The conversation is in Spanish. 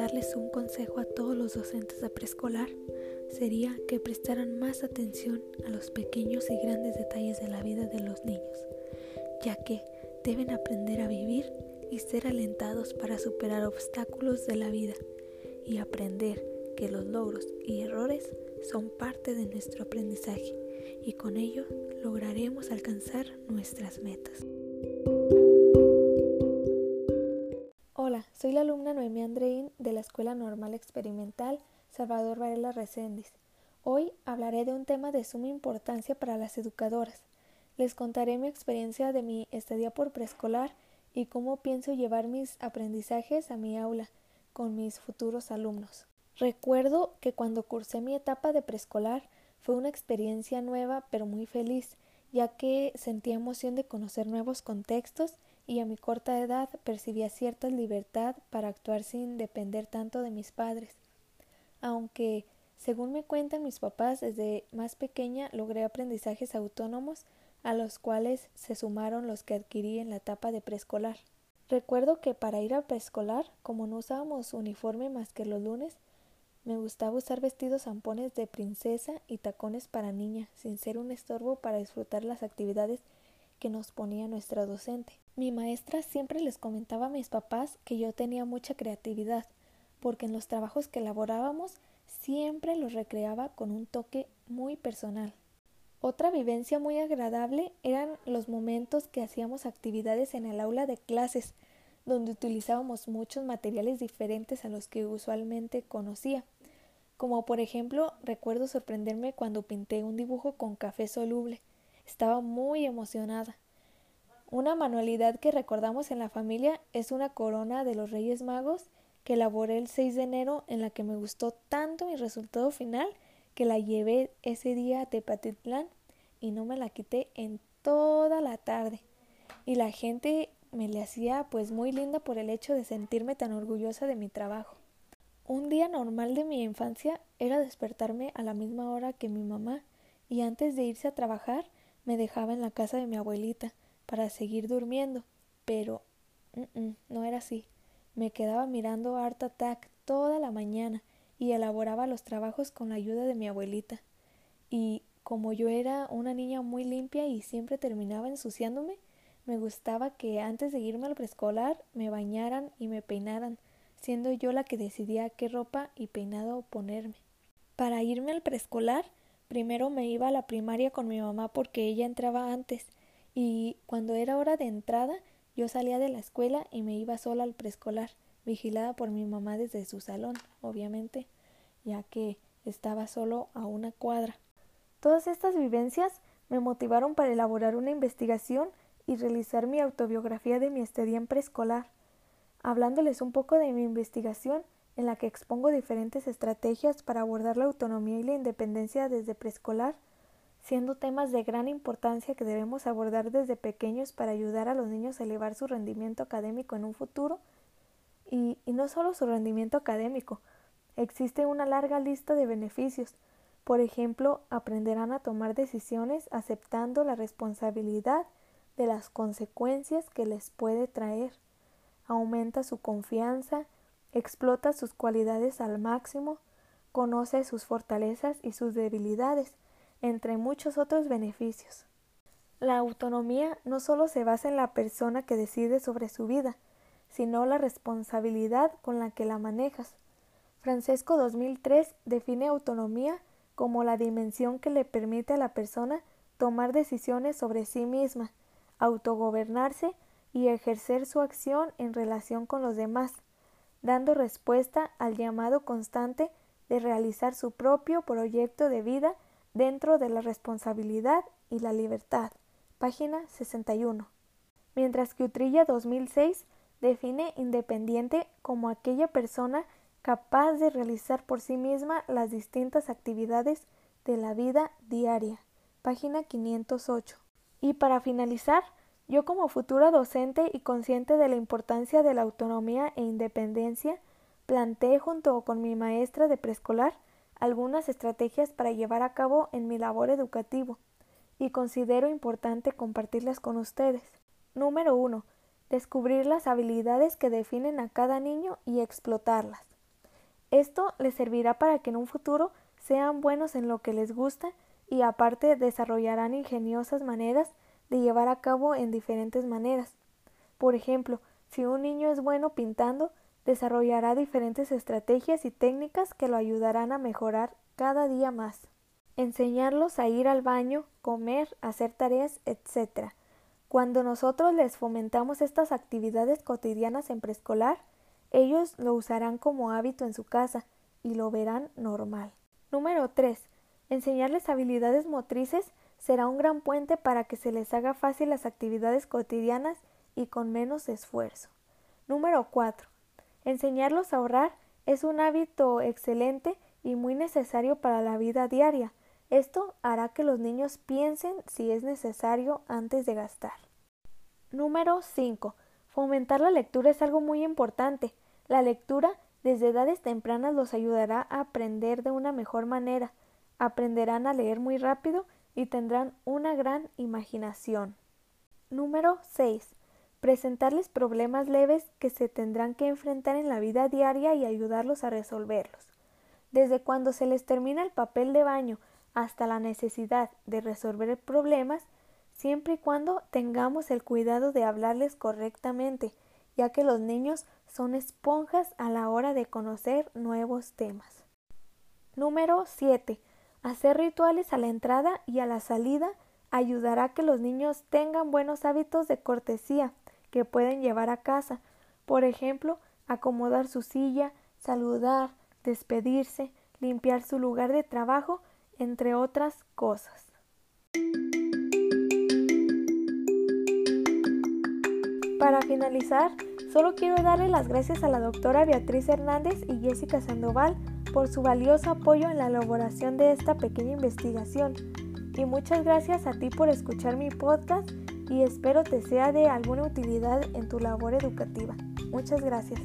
darles un consejo a todos los docentes de preescolar, sería que prestaran más atención a los pequeños y grandes detalles de la vida de los niños, ya que deben aprender a vivir y ser alentados para superar obstáculos de la vida y aprender que los logros y errores son parte de nuestro aprendizaje y con ello lograremos alcanzar nuestras metas. Soy la alumna Noemí Andreín de la Escuela Normal Experimental Salvador Varela Reséndiz. Hoy hablaré de un tema de suma importancia para las educadoras. Les contaré mi experiencia de mi estadía por preescolar y cómo pienso llevar mis aprendizajes a mi aula con mis futuros alumnos. Recuerdo que cuando cursé mi etapa de preescolar fue una experiencia nueva pero muy feliz, ya que sentía emoción de conocer nuevos contextos y a mi corta edad percibía cierta libertad para actuar sin depender tanto de mis padres. Aunque, según me cuentan mis papás, desde más pequeña logré aprendizajes autónomos a los cuales se sumaron los que adquirí en la etapa de preescolar. Recuerdo que para ir a preescolar, como no usábamos uniforme más que los lunes, me gustaba usar vestidos zampones de princesa y tacones para niña, sin ser un estorbo para disfrutar las actividades que nos ponía nuestra docente. Mi maestra siempre les comentaba a mis papás que yo tenía mucha creatividad, porque en los trabajos que elaborábamos siempre los recreaba con un toque muy personal. Otra vivencia muy agradable eran los momentos que hacíamos actividades en el aula de clases, donde utilizábamos muchos materiales diferentes a los que usualmente conocía. Como por ejemplo, recuerdo sorprenderme cuando pinté un dibujo con café soluble. Estaba muy emocionada. Una manualidad que recordamos en la familia es una corona de los Reyes Magos que elaboré el 6 de enero en la que me gustó tanto mi resultado final que la llevé ese día a Tepatitlán y no me la quité en toda la tarde. Y la gente me le hacía pues muy linda por el hecho de sentirme tan orgullosa de mi trabajo. Un día normal de mi infancia era despertarme a la misma hora que mi mamá y antes de irse a trabajar me dejaba en la casa de mi abuelita para seguir durmiendo, pero no era así. Me quedaba mirando Art Attack toda la mañana y elaboraba los trabajos con la ayuda de mi abuelita. Y como yo era una niña muy limpia y siempre terminaba ensuciándome, me gustaba que antes de irme al preescolar me bañaran y me peinaran, siendo yo la que decidía qué ropa y peinado ponerme. Para irme al preescolar, primero me iba a la primaria con mi mamá porque ella entraba antes, y cuando era hora de entrada, yo salía de la escuela y me iba sola al preescolar vigilada por mi mamá desde su salón, obviamente, ya que estaba solo a una cuadra. Todas estas vivencias me motivaron para elaborar una investigación y realizar mi autobiografía de mi estadía en preescolar, hablándoles un poco de mi investigación en la que expongo diferentes estrategias para abordar la autonomía y la independencia desde preescolar, siendo temas de gran importancia que debemos abordar desde pequeños para ayudar a los niños a elevar su rendimiento académico en un futuro y, no solo su rendimiento académico, existe una larga lista de beneficios. Por ejemplo, aprenderán a tomar decisiones aceptando la responsabilidad de las consecuencias que les puede traer. Aumenta su confianza, explota sus cualidades al máximo, conoce sus fortalezas y sus debilidades, entre muchos otros beneficios. La autonomía no solo se basa en la persona que decide sobre su vida, sino la responsabilidad con la que la manejas. Francesco 2003 define autonomía como la dimensión que le permite a la persona tomar decisiones sobre sí misma, autogobernarse y ejercer su acción en relación con los demás, dando respuesta al llamado constante de realizar su propio proyecto de vida dentro de la responsabilidad y la libertad. Página 61. Mientras que Utrilla 2006 define independiente como aquella persona capaz de realizar por sí misma las distintas actividades de la vida diaria. Página 508. Y para finalizar, yo como futura docente y consciente de la importancia de la autonomía e independencia, planteé junto con mi maestra de preescolar algunas estrategias para llevar a cabo en mi labor educativo y considero importante compartirlas con ustedes. Número 1 descubrir las habilidades que definen a cada niño y explotarlas. Esto les servirá para que en un futuro sean buenos en lo que les gusta y aparte desarrollarán ingeniosas maneras de llevar a cabo en diferentes maneras. Por ejemplo, si un niño es bueno pintando, desarrollará diferentes estrategias y técnicas que lo ayudarán a mejorar cada día más. Enseñarlos a ir al baño, comer, hacer tareas, etc. Cuando nosotros les fomentamos estas actividades cotidianas en preescolar, ellos lo usarán como hábito en su casa y lo verán normal. Número 3. Enseñarles habilidades motrices será un gran puente para que se les haga fácil las actividades cotidianas y con menos esfuerzo. Número 4. Enseñarlos a ahorrar es un hábito excelente y muy necesario para la vida diaria. Esto hará que los niños piensen si es necesario antes de gastar. Número 5. Fomentar la lectura es algo muy importante. La lectura desde edades tempranas los ayudará a aprender de una mejor manera. Aprenderán a leer muy rápido y tendrán una gran imaginación. Número 6. Presentarles problemas leves que se tendrán que enfrentar en la vida diaria y ayudarlos a resolverlos. Desde cuando se les termina el papel de baño hasta la necesidad de resolver problemas, siempre y cuando tengamos el cuidado de hablarles correctamente, ya que los niños son esponjas a la hora de conocer nuevos temas. Número 7. Hacer rituales a la entrada y a la salida ayudará a que los niños tengan buenos hábitos de cortesía que pueden llevar a casa. Por ejemplo, acomodar su silla, saludar, despedirse, limpiar su lugar de trabajo, entre otras cosas. Para finalizar, solo quiero darle las gracias a la doctora Beatriz Hernández y Jessica Sandoval por su valioso apoyo en la elaboración de esta pequeña investigación. Y muchas gracias a ti por escuchar mi podcast y espero te sea de alguna utilidad en tu labor educativa. Muchas gracias.